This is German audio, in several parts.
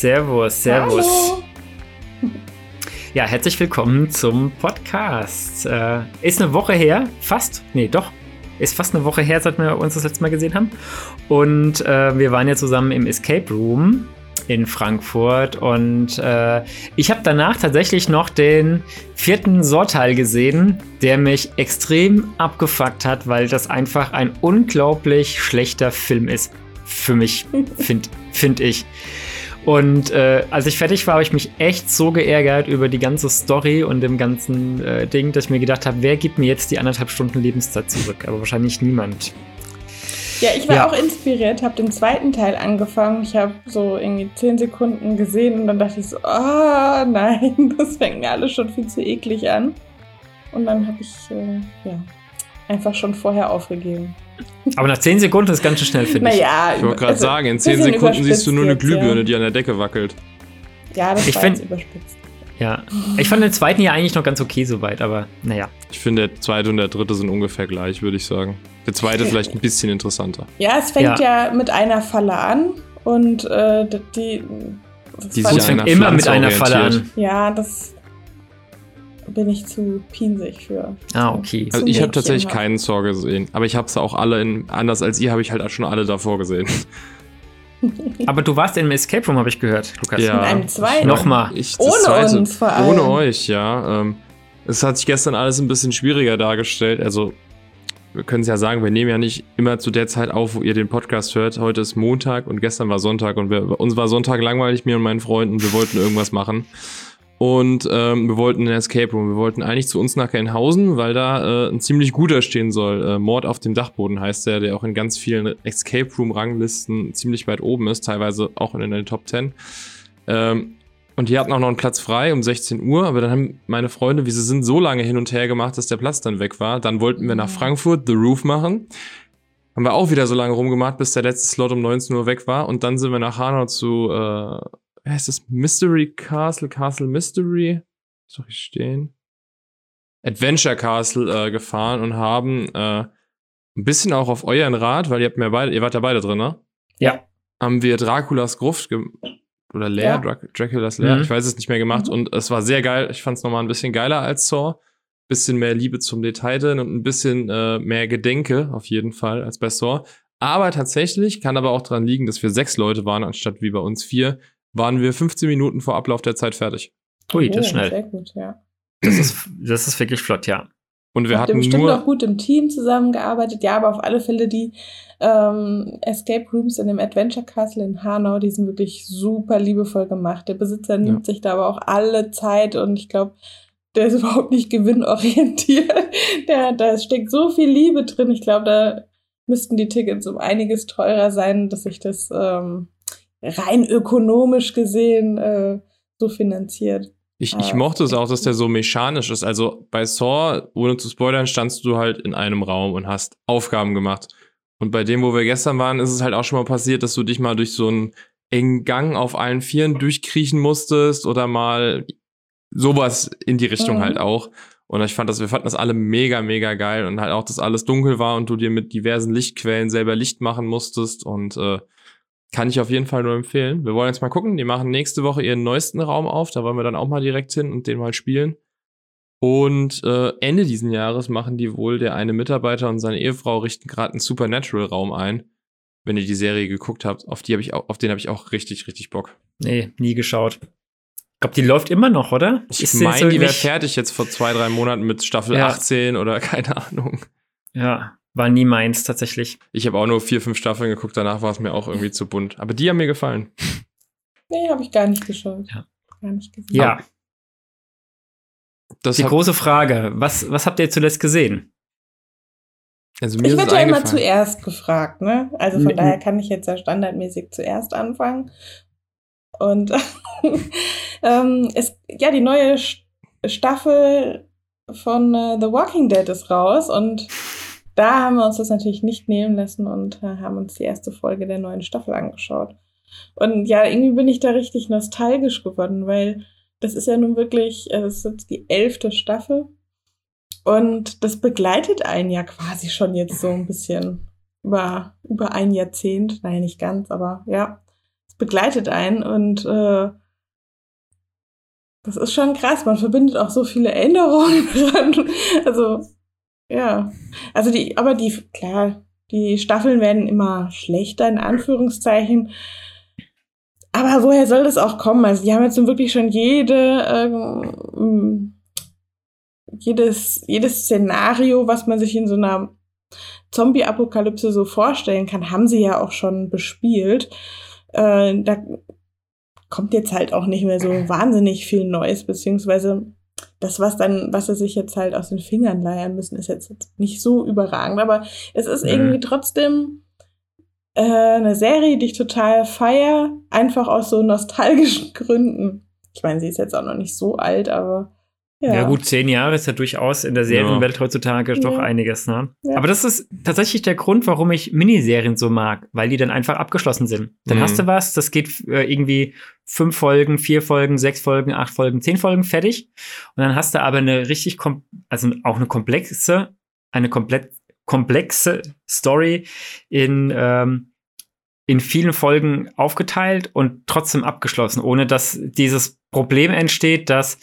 Servus, servus. Hallo. Ja, herzlich willkommen zum Podcast. Äh, ist eine Woche her, fast, nee, doch, ist fast eine Woche her, seit wir uns das letzte Mal gesehen haben. Und äh, wir waren ja zusammen im Escape Room in Frankfurt und äh, ich habe danach tatsächlich noch den vierten Sorteil gesehen, der mich extrem abgefuckt hat, weil das einfach ein unglaublich schlechter Film ist. Für mich, finde find ich. Und äh, als ich fertig war, habe ich mich echt so geärgert über die ganze Story und dem ganzen äh, Ding, dass ich mir gedacht habe, wer gibt mir jetzt die anderthalb Stunden Lebenszeit zurück? Aber wahrscheinlich niemand. Ja, ich war ja. auch inspiriert, habe den zweiten Teil angefangen. Ich habe so irgendwie zehn Sekunden gesehen und dann dachte ich so, ah oh, nein, das fängt mir alles schon viel zu eklig an. Und dann habe ich äh, ja, einfach schon vorher aufgegeben. Aber nach 10 Sekunden ist ganz schön schnell, finde ich. Naja, ich wollte gerade also, sagen, in 10 Sekunden siehst du nur eine Glühbirne, ja. die an der Decke wackelt. Ja, das ich war find, überspitzt. Ja, ich fand den zweiten ja eigentlich noch ganz okay soweit, aber naja. Ich finde, der zweite und der dritte sind ungefähr gleich, würde ich sagen. Der zweite vielleicht ein bisschen interessanter. Ja, es fängt ja, ja mit einer Falle an und äh, die. Die fängt immer mit einer Falle an. Ja, das bin ich zu pinsig für. Ah, okay. Also ich habe tatsächlich keinen Saw gesehen, aber ich habe es auch alle in, anders als ihr, habe ich halt schon alle davor gesehen. aber du warst in einem Escape Room, habe ich gehört, Lukas. Ja. In einem zweiten. Nochmal. Ich, ohne zweite, uns vor allem. Ohne euch, ja. Ähm, es hat sich gestern alles ein bisschen schwieriger dargestellt. Also, wir können es ja sagen, wir nehmen ja nicht immer zu der Zeit auf, wo ihr den Podcast hört. Heute ist Montag und gestern war Sonntag und wir, uns war Sonntag langweilig, mir und meinen Freunden. Wir wollten irgendwas machen. Und ähm, wir wollten einen Escape Room. Wir wollten eigentlich zu uns nach Gelnhausen, weil da äh, ein ziemlich guter stehen soll. Äh, Mord auf dem Dachboden heißt der, der auch in ganz vielen Escape Room Ranglisten ziemlich weit oben ist, teilweise auch in den Top 10. Ähm, und die hatten auch noch einen Platz frei um 16 Uhr, aber dann haben meine Freunde, wie sie sind, so lange hin und her gemacht, dass der Platz dann weg war. Dann wollten wir nach mhm. Frankfurt The Roof machen. Haben wir auch wieder so lange rumgemacht, bis der letzte Slot um 19 Uhr weg war. Und dann sind wir nach Hanau zu äh, heißt das? Mystery Castle, Castle Mystery. Soll ich stehen? Adventure Castle äh, gefahren und haben äh, ein bisschen auch auf euren Rat, weil ihr habt mir beide, ihr wart ja beide drin, ne? Ja. Haben wir Draculas Gruft oder Lair, ja. Drac Draculas Lair, mhm. ich weiß es nicht mehr gemacht mhm. und es war sehr geil. Ich fand es nochmal ein bisschen geiler als Saw. Bisschen mehr Liebe zum Detail drin und ein bisschen äh, mehr Gedenke auf jeden Fall als bei Saw. Aber tatsächlich kann aber auch daran liegen, dass wir sechs Leute waren, anstatt wie bei uns vier waren wir 15 Minuten vor Ablauf der Zeit fertig. Ui, das ist oh, schnell. Sehr gut, ja. Das ist, das ist wirklich flott, ja. Und wir Habt hatten bestimmt nur auch gut im Team zusammengearbeitet. Ja, aber auf alle Fälle die ähm, Escape Rooms in dem Adventure Castle in Hanau, die sind wirklich super liebevoll gemacht. Der Besitzer nimmt ja. sich da aber auch alle Zeit und ich glaube, der ist überhaupt nicht gewinnorientiert. Der, da steckt so viel Liebe drin. Ich glaube, da müssten die Tickets um einiges teurer sein, dass sich das ähm, rein ökonomisch gesehen äh, so finanziert. Ich, ich mochte es auch, dass der so mechanisch ist. Also bei Saw, ohne zu spoilern, standst du halt in einem Raum und hast Aufgaben gemacht. Und bei dem, wo wir gestern waren, ist es halt auch schon mal passiert, dass du dich mal durch so einen engen Gang auf allen Vieren durchkriechen musstest oder mal sowas in die Richtung mhm. halt auch. Und ich fand das, wir fanden das alle mega, mega geil und halt auch, dass alles dunkel war und du dir mit diversen Lichtquellen selber Licht machen musstest und äh, kann ich auf jeden Fall nur empfehlen. Wir wollen jetzt mal gucken. Die machen nächste Woche ihren neuesten Raum auf. Da wollen wir dann auch mal direkt hin und den mal spielen. Und äh, Ende diesen Jahres machen die wohl, der eine Mitarbeiter und seine Ehefrau richten gerade einen Supernatural-Raum ein. Wenn ihr die Serie geguckt habt, auf die habe ich auch, auf den habe ich auch richtig, richtig Bock. Nee, nie geschaut. Ich glaube, die läuft immer noch, oder? Ich meine, die wäre fertig jetzt vor zwei, drei Monaten mit Staffel ja. 18 oder keine Ahnung. Ja, war nie meins tatsächlich. Ich habe auch nur vier, fünf Staffeln geguckt, danach war es mir auch irgendwie zu bunt. Aber die haben mir gefallen. Nee, habe ich gar nicht geschaut. Ja. Gar nicht gesehen. Ja. Das die große Frage, was, was habt ihr zuletzt gesehen? Also mir ich werde ja immer zuerst gefragt, ne? Also von mhm. daher kann ich jetzt ja standardmäßig zuerst anfangen. Und ähm, es, ja, die neue Staffel von uh, The Walking Dead ist raus und da haben wir uns das natürlich nicht nehmen lassen und äh, haben uns die erste Folge der neuen Staffel angeschaut. Und ja, irgendwie bin ich da richtig nostalgisch geworden, weil das ist ja nun wirklich, äh, es ist jetzt die elfte Staffel. Und das begleitet einen ja quasi schon jetzt so ein bisschen über, über ein Jahrzehnt. Nein, nicht ganz, aber ja, es begleitet einen und äh, das ist schon krass. Man verbindet auch so viele Erinnerungen dran. Also, ja. Also die, aber die, klar, die Staffeln werden immer schlechter, in Anführungszeichen. Aber woher soll das auch kommen? Also, die haben jetzt wirklich schon jede, ähm, jedes, jedes Szenario, was man sich in so einer Zombie-Apokalypse so vorstellen kann, haben sie ja auch schon bespielt. Äh, da kommt jetzt halt auch nicht mehr so wahnsinnig viel Neues, beziehungsweise das, was dann, was sie sich jetzt halt aus den Fingern leiern müssen, ist jetzt nicht so überragend, aber es ist mhm. irgendwie trotzdem äh, eine Serie, die ich total feier, einfach aus so nostalgischen Gründen. Ich meine, sie ist jetzt auch noch nicht so alt, aber ja. ja. gut, zehn Jahre ist ja durchaus in der Serienwelt ja. heutzutage ja. doch einiges, ne? Ja. Aber das ist tatsächlich der Grund, warum ich Miniserien so mag, weil die dann einfach abgeschlossen sind. Dann mhm. hast du was, das geht äh, irgendwie fünf Folgen, vier Folgen, sechs Folgen, acht Folgen, zehn Folgen fertig. Und dann hast du aber eine richtig, also auch eine komplexe, eine komplett komplexe Story in ähm, in vielen Folgen aufgeteilt und trotzdem abgeschlossen, ohne dass dieses Problem entsteht, dass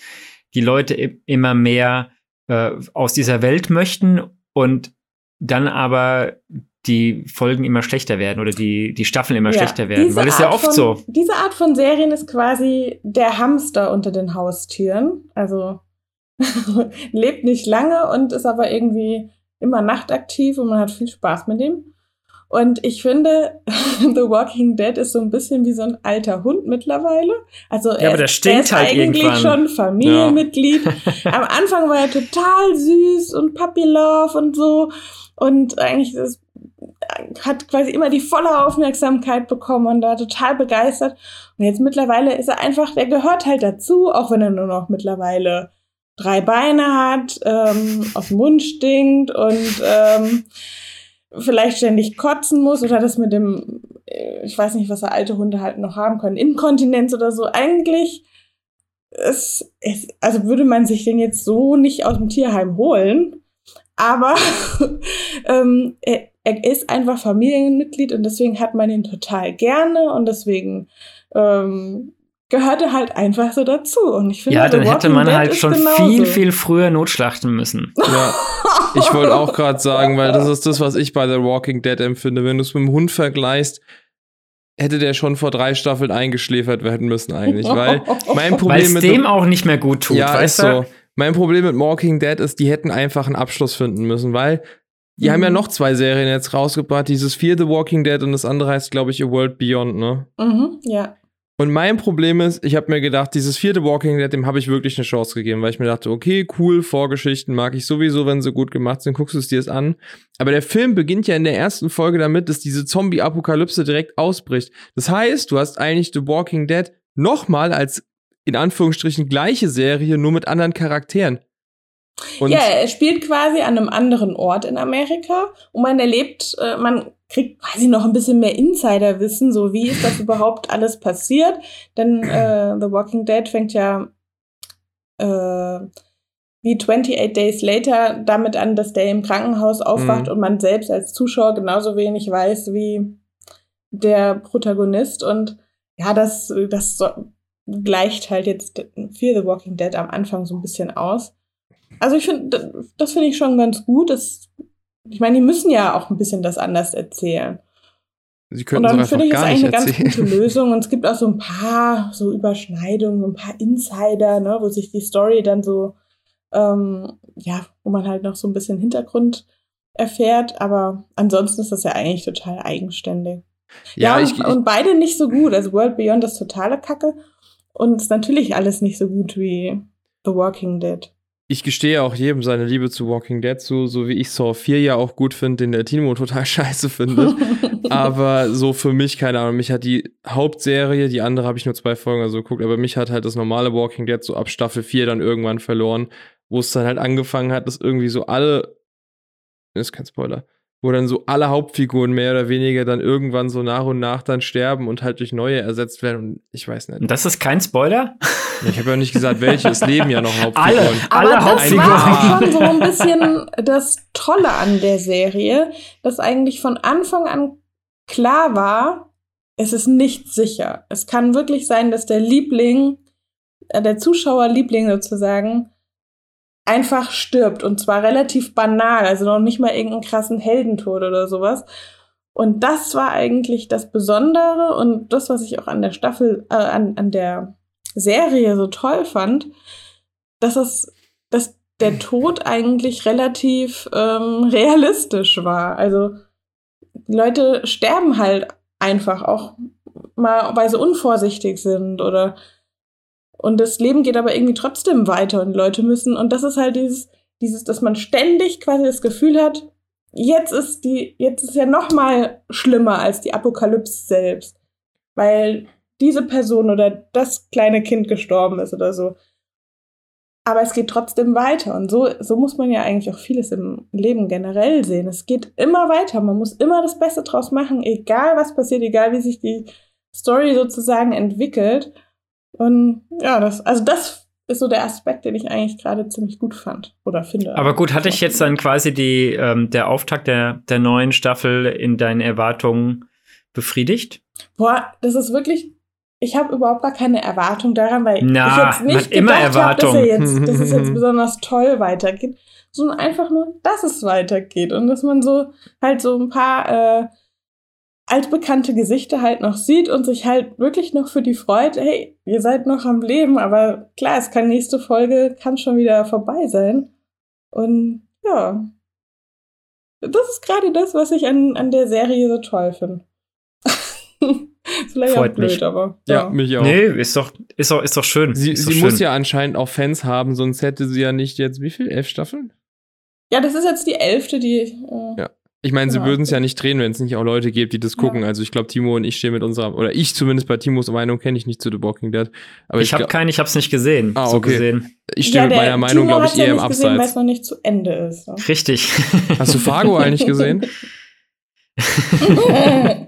die Leute immer mehr äh, aus dieser Welt möchten und dann aber die Folgen immer schlechter werden oder die, die Staffeln immer ja, schlechter werden. Weil es ja oft von, so. Diese Art von Serien ist quasi der Hamster unter den Haustüren. Also lebt nicht lange und ist aber irgendwie immer nachtaktiv und man hat viel Spaß mit ihm. Und ich finde, The Walking Dead ist so ein bisschen wie so ein alter Hund mittlerweile. Also ja, er, aber der stinkt ist halt eigentlich irgendwann. schon Familienmitglied. Ja. Am Anfang war er total süß und Puppy Love und so. Und eigentlich ist, hat quasi immer die volle Aufmerksamkeit bekommen und war total begeistert. Und jetzt mittlerweile ist er einfach, der gehört halt dazu, auch wenn er nur noch mittlerweile drei Beine hat, ähm, aus dem Mund stinkt und ähm, vielleicht ständig kotzen muss oder das mit dem, äh, ich weiß nicht, was alte Hunde halt noch haben können, Inkontinenz oder so. Eigentlich ist, ist, also würde man sich den jetzt so nicht aus dem Tierheim holen, aber ähm, er, er ist einfach Familienmitglied und deswegen hat man ihn total gerne und deswegen ähm, gehörte halt einfach so dazu. Und ich finde, ja, dann hätte man Dead halt schon viel, viel früher notschlachten müssen. Ja, ich wollte auch gerade sagen, weil das ist das, was ich bei The Walking Dead empfinde. Wenn du es mit dem Hund vergleichst, hätte der schon vor drei Staffeln eingeschläfert werden müssen eigentlich, weil mein Problem Weil's mit dem auch nicht mehr gut tut. Ja, ist so. Mein Problem mit Walking Dead ist, die hätten einfach einen Abschluss finden müssen, weil die mhm. haben ja mhm. noch zwei Serien jetzt rausgebracht, dieses Fear the Walking Dead und das andere heißt, glaube ich, A World Beyond, ne? Mhm, ja. Und mein Problem ist, ich habe mir gedacht, dieses vierte Walking Dead, dem habe ich wirklich eine Chance gegeben, weil ich mir dachte, okay, cool, Vorgeschichten mag ich sowieso, wenn sie gut gemacht sind, guckst du es dir es an. Aber der Film beginnt ja in der ersten Folge damit, dass diese Zombie-Apokalypse direkt ausbricht. Das heißt, du hast eigentlich The Walking Dead nochmal als in Anführungsstrichen gleiche Serie, nur mit anderen Charakteren. Und ja, er spielt quasi an einem anderen Ort in Amerika und man erlebt, äh, man kriegt quasi noch ein bisschen mehr Insiderwissen, so wie ist das überhaupt alles passiert. Denn äh, The Walking Dead fängt ja äh, wie 28 Days Later damit an, dass der im Krankenhaus aufwacht mhm. und man selbst als Zuschauer genauso wenig weiß wie der Protagonist. Und ja, das, das so, gleicht halt jetzt Fear the Walking Dead am Anfang so ein bisschen aus. Also ich finde, das finde ich schon ganz gut. Das, ich meine, die müssen ja auch ein bisschen das anders erzählen. Sie können und dann finde ich es eigentlich eine ganz gute Lösung. Und es gibt auch so ein paar so Überschneidungen, so ein paar Insider, ne, wo sich die Story dann so, ähm, ja, wo man halt noch so ein bisschen Hintergrund erfährt. Aber ansonsten ist das ja eigentlich total eigenständig. Ja, ja ich, und, und beide nicht so gut. Also World Beyond ist totale Kacke. Und ist natürlich alles nicht so gut wie The Walking Dead ich gestehe auch jedem seine Liebe zu Walking Dead zu, so wie ich Saw 4 ja auch gut finde, den der Timo total scheiße findet. aber so für mich, keine Ahnung, mich hat die Hauptserie, die andere habe ich nur zwei Folgen also geguckt, aber mich hat halt das normale Walking Dead so ab Staffel 4 dann irgendwann verloren, wo es dann halt angefangen hat, dass irgendwie so alle, ist kein Spoiler, wo dann so alle Hauptfiguren mehr oder weniger dann irgendwann so nach und nach dann sterben und halt durch neue ersetzt werden. Und ich weiß nicht. Das ist kein Spoiler? Ich habe ja nicht gesagt, welche. Es leben ja noch Hauptfiguren. Alle, alle Hauptfiguren. Das war schon so ein bisschen das Tolle an der Serie, dass eigentlich von Anfang an klar war, es ist nicht sicher. Es kann wirklich sein, dass der Liebling, äh, der Zuschauerliebling sozusagen, einfach stirbt und zwar relativ banal, also noch nicht mal irgendeinen krassen Heldentod oder sowas. Und das war eigentlich das Besondere und das, was ich auch an der Staffel, äh, an, an der Serie so toll fand, dass es, dass der Tod eigentlich relativ ähm, realistisch war. Also Leute sterben halt einfach auch mal, weil sie unvorsichtig sind oder und das Leben geht aber irgendwie trotzdem weiter und Leute müssen und das ist halt dieses dieses, dass man ständig quasi das Gefühl hat, jetzt ist die jetzt ist ja noch mal schlimmer als die Apokalypse selbst, weil diese Person oder das kleine Kind gestorben ist oder so. Aber es geht trotzdem weiter. Und so, so muss man ja eigentlich auch vieles im Leben generell sehen. Es geht immer weiter. Man muss immer das Beste draus machen, egal was passiert, egal wie sich die Story sozusagen entwickelt. Und ja, das, also das ist so der Aspekt, den ich eigentlich gerade ziemlich gut fand oder finde. Aber gut, hatte ich jetzt dann quasi die, ähm, der Auftakt der, der neuen Staffel in deinen Erwartungen befriedigt? Boah, das ist wirklich ich habe überhaupt gar keine Erwartung daran, weil Na, ich jetzt nicht immer hab, dass, jetzt, dass es jetzt besonders toll weitergeht, sondern einfach nur, dass es weitergeht und dass man so halt so ein paar äh, altbekannte Gesichter halt noch sieht und sich halt wirklich noch für die freut, hey, ihr seid noch am Leben, aber klar, es kann nächste Folge, kann schon wieder vorbei sein. Und ja, das ist gerade das, was ich an, an der Serie so toll finde. Vielleicht Freut blöd, mich. aber. Ja. ja. mich auch. Nee, ist doch, ist doch, ist doch schön. Sie, ist sie schön. muss ja anscheinend auch Fans haben, sonst hätte sie ja nicht jetzt, wie viel? Elf Staffeln? Ja, das ist jetzt die elfte, die. Äh, ja. Ich meine, genau. sie würden es ja nicht drehen, wenn es nicht auch Leute gibt, die das gucken. Ja. Also ich glaube, Timo und ich stehen mit unserer, oder ich zumindest bei Timos Meinung kenne ich nicht zu The Walking Dead. Aber ich, ich habe keinen, ich habe es nicht gesehen. Ah, so okay. gesehen. Ich stehe ja, mit meiner Meinung, glaube ich, eher ja im Abseits. Weil es noch nicht zu Ende ist. So. Richtig. Hast du Fargo eigentlich gesehen?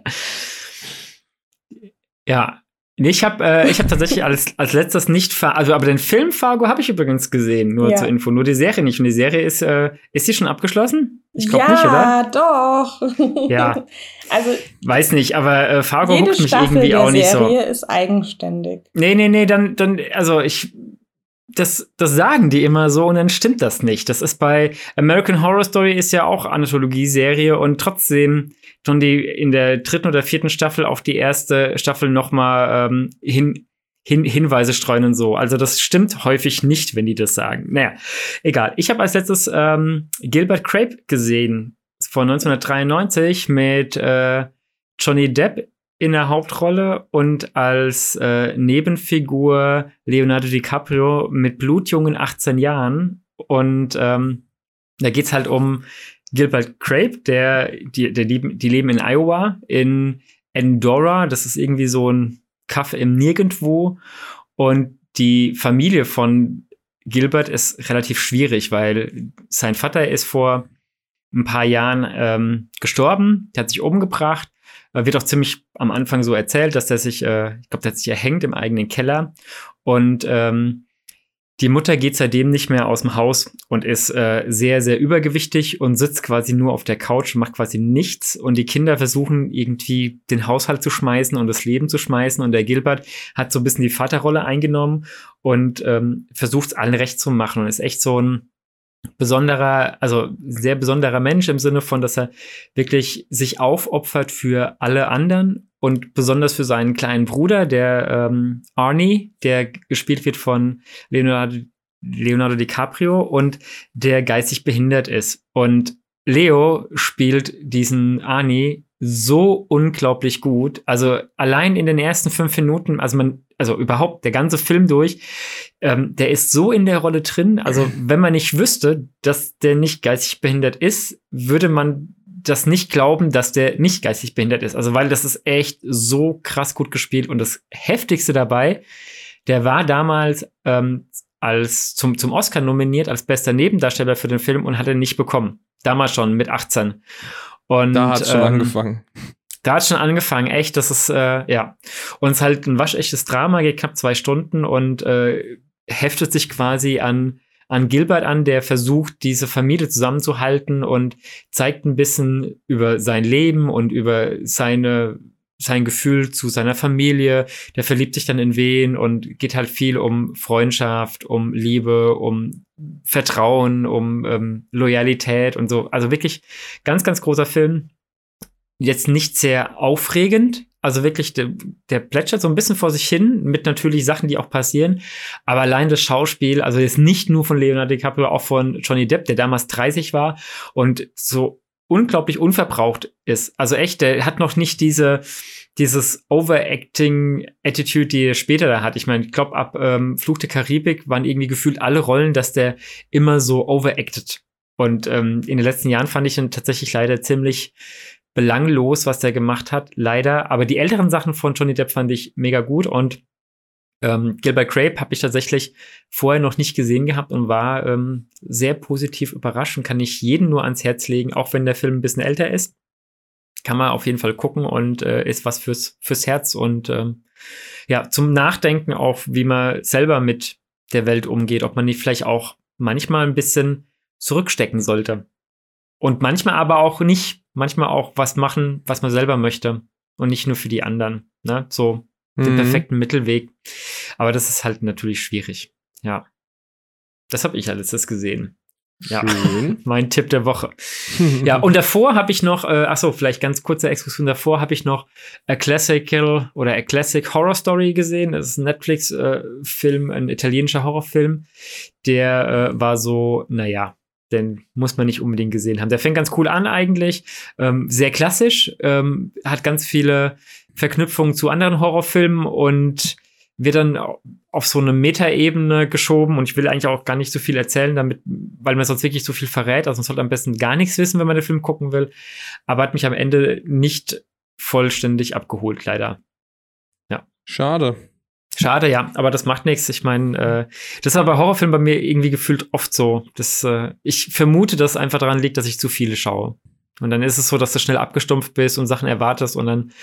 Ja. Nee, ich habe äh, ich hab tatsächlich als, als letztes nicht, also aber den Film Fargo habe ich übrigens gesehen, nur ja. zur Info, nur die Serie nicht. Und die Serie ist, äh, ist sie schon abgeschlossen? Ich glaube ja, nicht, oder? Ja, doch. Ja. also weiß nicht, aber äh, Fargo huckt mich irgendwie auch nicht Serie so. Serie ist eigenständig. Nee, nee, nee, dann, dann, also ich, das, das sagen die immer so und dann stimmt das nicht. Das ist bei American Horror Story ist ja auch Anthologie-Serie und trotzdem schon die in der dritten oder vierten Staffel auf die erste Staffel noch mal ähm, hin, hin, Hinweise streuen und so. Also das stimmt häufig nicht, wenn die das sagen. Naja, egal. Ich habe als letztes ähm, Gilbert Crape gesehen von 1993 mit äh, Johnny Depp in der Hauptrolle und als äh, Nebenfigur Leonardo DiCaprio mit blutjungen 18 Jahren. Und ähm, da geht's halt um Gilbert Crape, der, die, der lieben, die leben in Iowa, in Endora. Das ist irgendwie so ein Kaff im Nirgendwo. Und die Familie von Gilbert ist relativ schwierig, weil sein Vater ist vor ein paar Jahren ähm, gestorben, der hat sich umgebracht. Äh, wird auch ziemlich am Anfang so erzählt, dass der sich, äh, ich glaube, der hat sich erhängt im eigenen Keller. Und ähm, die Mutter geht seitdem nicht mehr aus dem Haus und ist äh, sehr, sehr übergewichtig und sitzt quasi nur auf der Couch und macht quasi nichts. Und die Kinder versuchen irgendwie den Haushalt zu schmeißen und das Leben zu schmeißen. Und der Gilbert hat so ein bisschen die Vaterrolle eingenommen und ähm, versucht es allen recht zu machen und ist echt so ein besonderer, also sehr besonderer Mensch im Sinne von, dass er wirklich sich aufopfert für alle anderen und besonders für seinen kleinen Bruder, der ähm, Arnie, der gespielt wird von Leonardo, Leonardo DiCaprio und der geistig behindert ist. Und Leo spielt diesen Arnie so unglaublich gut. Also allein in den ersten fünf Minuten, also man, also überhaupt der ganze Film durch, ähm, der ist so in der Rolle drin. Also wenn man nicht wüsste, dass der nicht geistig behindert ist, würde man das nicht glauben, dass der nicht geistig behindert ist. Also, weil das ist echt so krass gut gespielt. Und das Heftigste dabei, der war damals ähm, als zum, zum Oscar nominiert als bester Nebendarsteller für den Film und hat ihn nicht bekommen. Damals schon mit 18. Und, da hat es schon ähm, angefangen. Da hat schon angefangen, echt, das ist, äh, ja. Und es ist halt ein waschechtes Drama, geht knapp zwei Stunden und äh, heftet sich quasi an an Gilbert an, der versucht, diese Familie zusammenzuhalten und zeigt ein bisschen über sein Leben und über seine sein Gefühl zu seiner Familie, der verliebt sich dann in wen und geht halt viel um Freundschaft, um Liebe, um Vertrauen, um ähm, Loyalität und so. Also wirklich ganz, ganz großer Film. Jetzt nicht sehr aufregend, also wirklich, der, der plätschert so ein bisschen vor sich hin, mit natürlich Sachen, die auch passieren. Aber allein das Schauspiel, also jetzt nicht nur von Leonardo DiCaprio, auch von Johnny Depp, der damals 30 war und so unglaublich unverbraucht ist. Also echt, der hat noch nicht diese, dieses Overacting-Attitude, die er später da hat. Ich meine, ich glaube, ab ähm, Fluch der Karibik waren irgendwie gefühlt alle Rollen, dass der immer so overacted. Und ähm, in den letzten Jahren fand ich ihn tatsächlich leider ziemlich belanglos, was der gemacht hat, leider. Aber die älteren Sachen von Johnny Depp fand ich mega gut und ähm, Gilbert Grape habe ich tatsächlich vorher noch nicht gesehen gehabt und war ähm, sehr positiv überrascht und kann ich jeden nur ans Herz legen, auch wenn der Film ein bisschen älter ist. Kann man auf jeden Fall gucken und äh, ist was fürs, fürs Herz und ähm, ja, zum Nachdenken auch, wie man selber mit der Welt umgeht, ob man nicht vielleicht auch manchmal ein bisschen zurückstecken sollte. Und manchmal aber auch nicht, manchmal auch was machen, was man selber möchte und nicht nur für die anderen. Ne? So den mhm. perfekten Mittelweg. Aber das ist halt natürlich schwierig. Ja. Das habe ich alles das gesehen. Ja, mein Tipp der Woche. ja, und davor habe ich noch, äh, achso, vielleicht ganz kurze Exkursion, davor habe ich noch A Classical oder A Classic Horror Story gesehen. Das ist ein Netflix-Film, äh, ein italienischer Horrorfilm. Der äh, war so, naja, den muss man nicht unbedingt gesehen haben. Der fängt ganz cool an eigentlich, ähm, sehr klassisch, ähm, hat ganz viele Verknüpfungen zu anderen Horrorfilmen und wird dann auf so eine Metaebene geschoben und ich will eigentlich auch gar nicht so viel erzählen, damit, weil man sonst wirklich so viel verrät. Also man sollte am besten gar nichts wissen, wenn man den Film gucken will. Aber hat mich am Ende nicht vollständig abgeholt, leider. Ja. Schade. Schade, ja, aber das macht nichts. Ich meine, äh, das aber bei Horrorfilmen bei mir irgendwie gefühlt oft so. Das, äh, ich vermute, dass es einfach daran liegt, dass ich zu viele schaue. Und dann ist es so, dass du schnell abgestumpft bist und Sachen erwartest und dann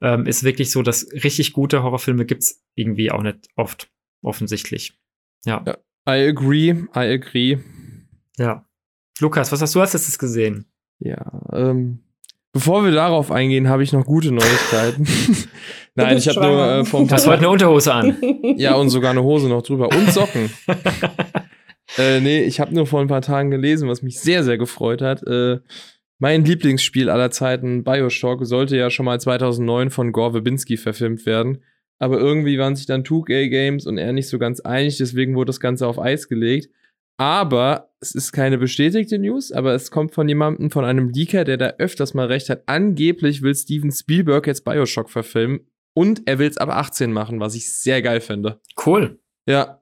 ähm, ist wirklich so, dass richtig gute Horrorfilme gibt's irgendwie auch nicht oft, offensichtlich. Ja. ja. I agree, I agree. Ja. Lukas, was hast du als letztes gesehen? Ja, ähm, bevor wir darauf eingehen, habe ich noch gute Neuigkeiten. Nein, ich habe nur äh, vom. Hast heute eine Unterhose an? ja, und sogar eine Hose noch drüber. Und Socken. äh, nee, ich habe nur vor ein paar Tagen gelesen, was mich sehr, sehr gefreut hat. Äh, mein Lieblingsspiel aller Zeiten, Bioshock, sollte ja schon mal 2009 von Gore Verbinski verfilmt werden. Aber irgendwie waren sich dann 2K Games und er nicht so ganz einig, deswegen wurde das Ganze auf Eis gelegt. Aber es ist keine bestätigte News, aber es kommt von jemandem, von einem Leaker, der da öfters mal recht hat. Angeblich will Steven Spielberg jetzt Bioshock verfilmen und er will es ab 18 machen, was ich sehr geil finde. Cool. Ja.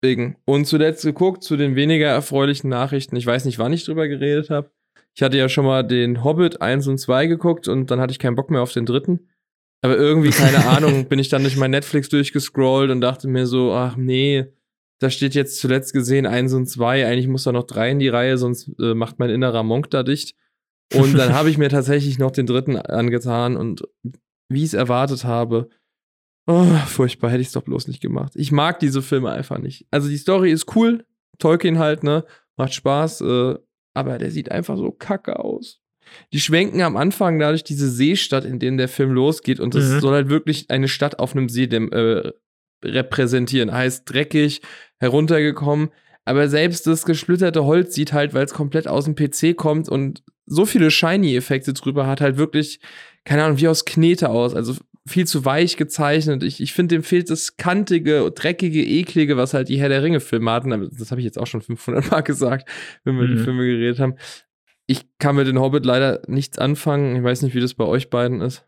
Wegen. Und zuletzt geguckt zu den weniger erfreulichen Nachrichten. Ich weiß nicht, wann ich drüber geredet habe. Ich hatte ja schon mal den Hobbit 1 und 2 geguckt und dann hatte ich keinen Bock mehr auf den dritten. Aber irgendwie, keine Ahnung, bin ich dann durch mein Netflix durchgescrollt und dachte mir so, ach nee, da steht jetzt zuletzt gesehen 1 und 2, eigentlich muss da noch 3 in die Reihe, sonst äh, macht mein innerer Monk da dicht. Und dann habe ich mir tatsächlich noch den dritten angetan und wie ich es erwartet habe. Oh, furchtbar, hätte ich es doch bloß nicht gemacht. Ich mag diese Filme einfach nicht. Also die Story ist cool, Tolkien halt, ne? Macht Spaß, äh, aber der sieht einfach so kacke aus. Die schwenken am Anfang dadurch diese Seestadt, in der der Film losgeht, und das mhm. soll halt wirklich eine Stadt auf einem See dem, äh, repräsentieren. Heißt dreckig, heruntergekommen. Aber selbst das gesplitterte Holz sieht halt, weil es komplett aus dem PC kommt und so viele Shiny-Effekte drüber hat, halt wirklich keine Ahnung, wie aus Knete aus. Also viel zu weich gezeichnet. Ich, ich finde, dem fehlt das kantige, dreckige, eklige, was halt die Herr der Ringe-Filme hatten. Aber das habe ich jetzt auch schon 500 Mal gesagt, wenn wir mhm. die Filme geredet haben. Ich kann mit den Hobbit leider nichts anfangen. Ich weiß nicht, wie das bei euch beiden ist.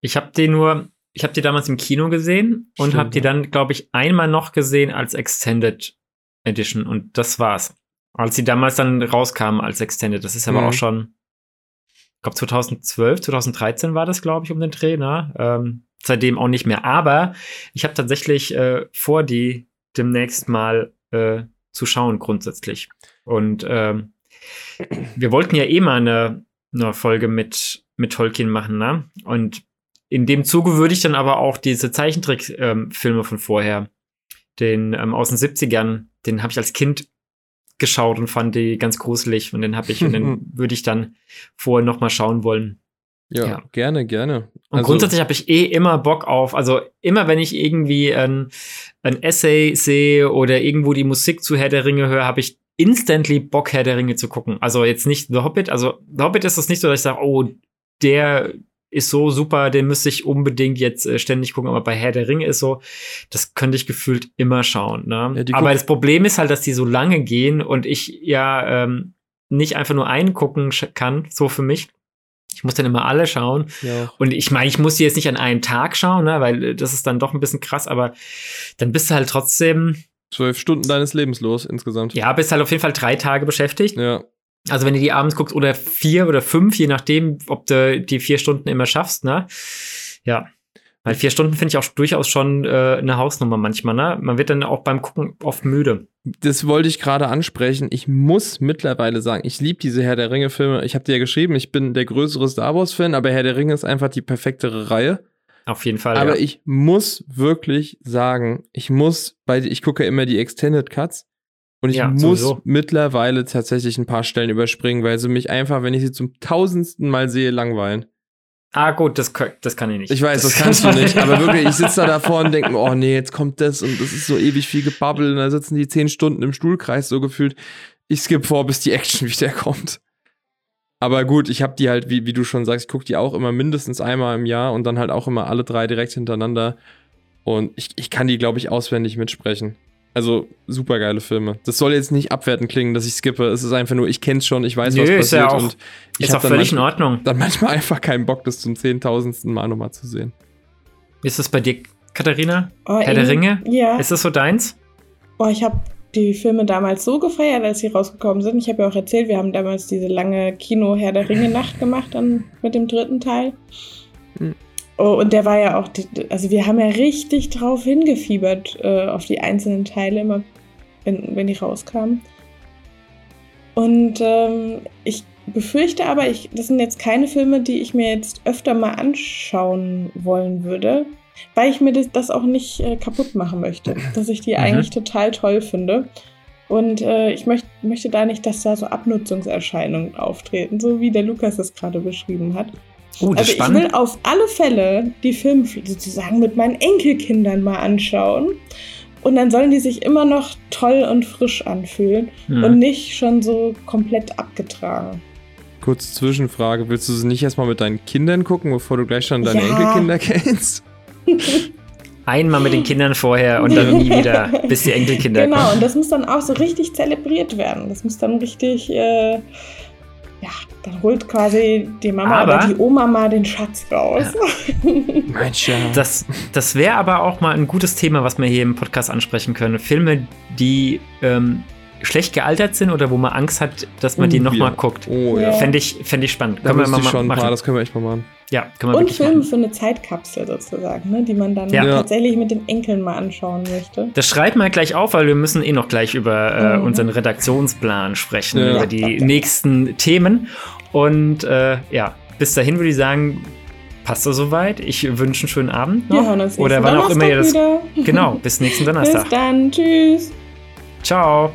Ich habe die nur, ich habe die damals im Kino gesehen und habe die dann, glaube ich, einmal noch gesehen als Extended Edition und das war's. Als sie damals dann rauskamen als Extended. Das ist aber mhm. auch schon ich glaube 2012, 2013 war das, glaube ich, um den Dreh, ne? Ähm, seitdem auch nicht mehr. Aber ich habe tatsächlich äh, vor, die demnächst mal äh, zu schauen, grundsätzlich. Und ähm, wir wollten ja eh mal eine, eine Folge mit, mit Tolkien machen, ne? Und in dem Zuge würde ich dann aber auch diese Zeichentrickfilme ähm, von vorher, den ähm, aus den 70ern, den habe ich als Kind geschaut und fand die ganz gruselig und den habe ich und den würde ich dann vorher noch mal schauen wollen. Ja, ja. gerne, gerne. Und also, grundsätzlich habe ich eh immer Bock auf, also immer wenn ich irgendwie ein, ein Essay sehe oder irgendwo die Musik zu Herr der Ringe höre, habe ich instantly Bock, Herr der Ringe zu gucken. Also jetzt nicht The Hobbit, also The Hobbit ist es nicht so, dass ich sage, oh, der ist so super, den müsste ich unbedingt jetzt äh, ständig gucken. Aber bei Herr der Ringe ist so, das könnte ich gefühlt immer schauen. Ne? Ja, aber das Problem ist halt, dass die so lange gehen und ich ja ähm, nicht einfach nur einen gucken kann, so für mich. Ich muss dann immer alle schauen. Ja. Und ich meine, ich muss die jetzt nicht an einem Tag schauen, ne, weil äh, das ist dann doch ein bisschen krass, aber dann bist du halt trotzdem. Zwölf Stunden deines Lebens los insgesamt. Ja, bist halt auf jeden Fall drei Tage beschäftigt. Ja. Also wenn du die abends guckst oder vier oder fünf, je nachdem, ob du die vier Stunden immer schaffst, ne? Ja. Weil vier Stunden finde ich auch durchaus schon äh, eine Hausnummer manchmal, ne? Man wird dann auch beim Gucken oft müde. Das wollte ich gerade ansprechen. Ich muss mittlerweile sagen, ich liebe diese Herr der Ringe-Filme. Ich habe dir ja geschrieben, ich bin der größere Star Wars-Fan, aber Herr der Ringe ist einfach die perfektere Reihe. Auf jeden Fall. Aber ja. ich muss wirklich sagen, ich muss, weil ich gucke immer die Extended Cuts und ich ja, muss sowieso. mittlerweile tatsächlich ein paar Stellen überspringen, weil sie mich einfach, wenn ich sie zum tausendsten Mal sehe, langweilen. Ah, gut, das, das kann ich nicht. Ich weiß, das, das kannst du nicht. Aber wirklich, ich sitze da davor und denke, oh nee, jetzt kommt das und das ist so ewig viel gebabbelt und da sitzen die zehn Stunden im Stuhlkreis so gefühlt. Ich skippe vor, bis die Action wieder kommt. Aber gut, ich habe die halt, wie, wie du schon sagst, ich gucke die auch immer mindestens einmal im Jahr und dann halt auch immer alle drei direkt hintereinander. Und ich, ich kann die, glaube ich, auswendig mitsprechen. Also super geile Filme. Das soll jetzt nicht abwertend klingen, dass ich skippe. Es ist einfach nur, ich kenn's schon, ich weiß, Nö, was passiert. Ist ja auch, und ich ist auch völlig in Ordnung. Dann manchmal einfach keinen Bock, das zum zehntausendsten Mal nochmal zu sehen. Ist das bei dir, Katharina? Oh, Herr der Ringe? Ja. Ist das so deins? Oh, ich habe die Filme damals so gefeiert, als sie rausgekommen sind. Ich habe ja auch erzählt, wir haben damals diese lange Kino-Herr der Ringe-Nacht gemacht dann mit dem dritten Teil. Hm. Oh, und der war ja auch, also wir haben ja richtig drauf hingefiebert äh, auf die einzelnen Teile, immer wenn, wenn die rauskamen. Und ähm, ich befürchte aber, ich, das sind jetzt keine Filme, die ich mir jetzt öfter mal anschauen wollen würde, weil ich mir das, das auch nicht äh, kaputt machen möchte, dass ich die mhm. eigentlich total toll finde. Und äh, ich möcht, möchte da nicht, dass da so Abnutzungserscheinungen auftreten, so wie der Lukas es gerade beschrieben hat. Uh, also ich will auf alle Fälle die Filme sozusagen mit meinen Enkelkindern mal anschauen. Und dann sollen die sich immer noch toll und frisch anfühlen mhm. und nicht schon so komplett abgetragen. Kurze Zwischenfrage, willst du sie nicht erstmal mit deinen Kindern gucken, bevor du gleich schon deine ja. Enkelkinder kennst? Einmal mit den Kindern vorher und dann nie wieder, bis die Enkelkinder genau, kommen. Genau, und das muss dann auch so richtig zelebriert werden. Das muss dann richtig äh, ja, dann holt quasi die Mama aber, oder die Oma mal den Schatz raus. Ja. mein Schatz. Das, das wäre aber auch mal ein gutes Thema, was wir hier im Podcast ansprechen können. Filme, die ähm, schlecht gealtert sind oder wo man Angst hat, dass man uh, die nochmal guckt. Oh, ja. Fände ich, fänd ich spannend. Da können wir mal schon machen. Paar, das können wir echt mal machen. Ja, können wir Und Filme machen. für eine Zeitkapsel sozusagen, ne, die man dann ja. tatsächlich mit den Enkeln mal anschauen möchte. Das schreibt mal gleich auf, weil wir müssen eh noch gleich über äh, mhm. unseren Redaktionsplan sprechen, ja. über die nächsten Themen. Und äh, ja, bis dahin würde ich sagen, passt das soweit. Ich wünsche einen schönen Abend noch. Wir hören uns Oder wann auch immer ihr das. Wieder. Genau, bis nächsten Donnerstag. Bis dann, tschüss. Ciao.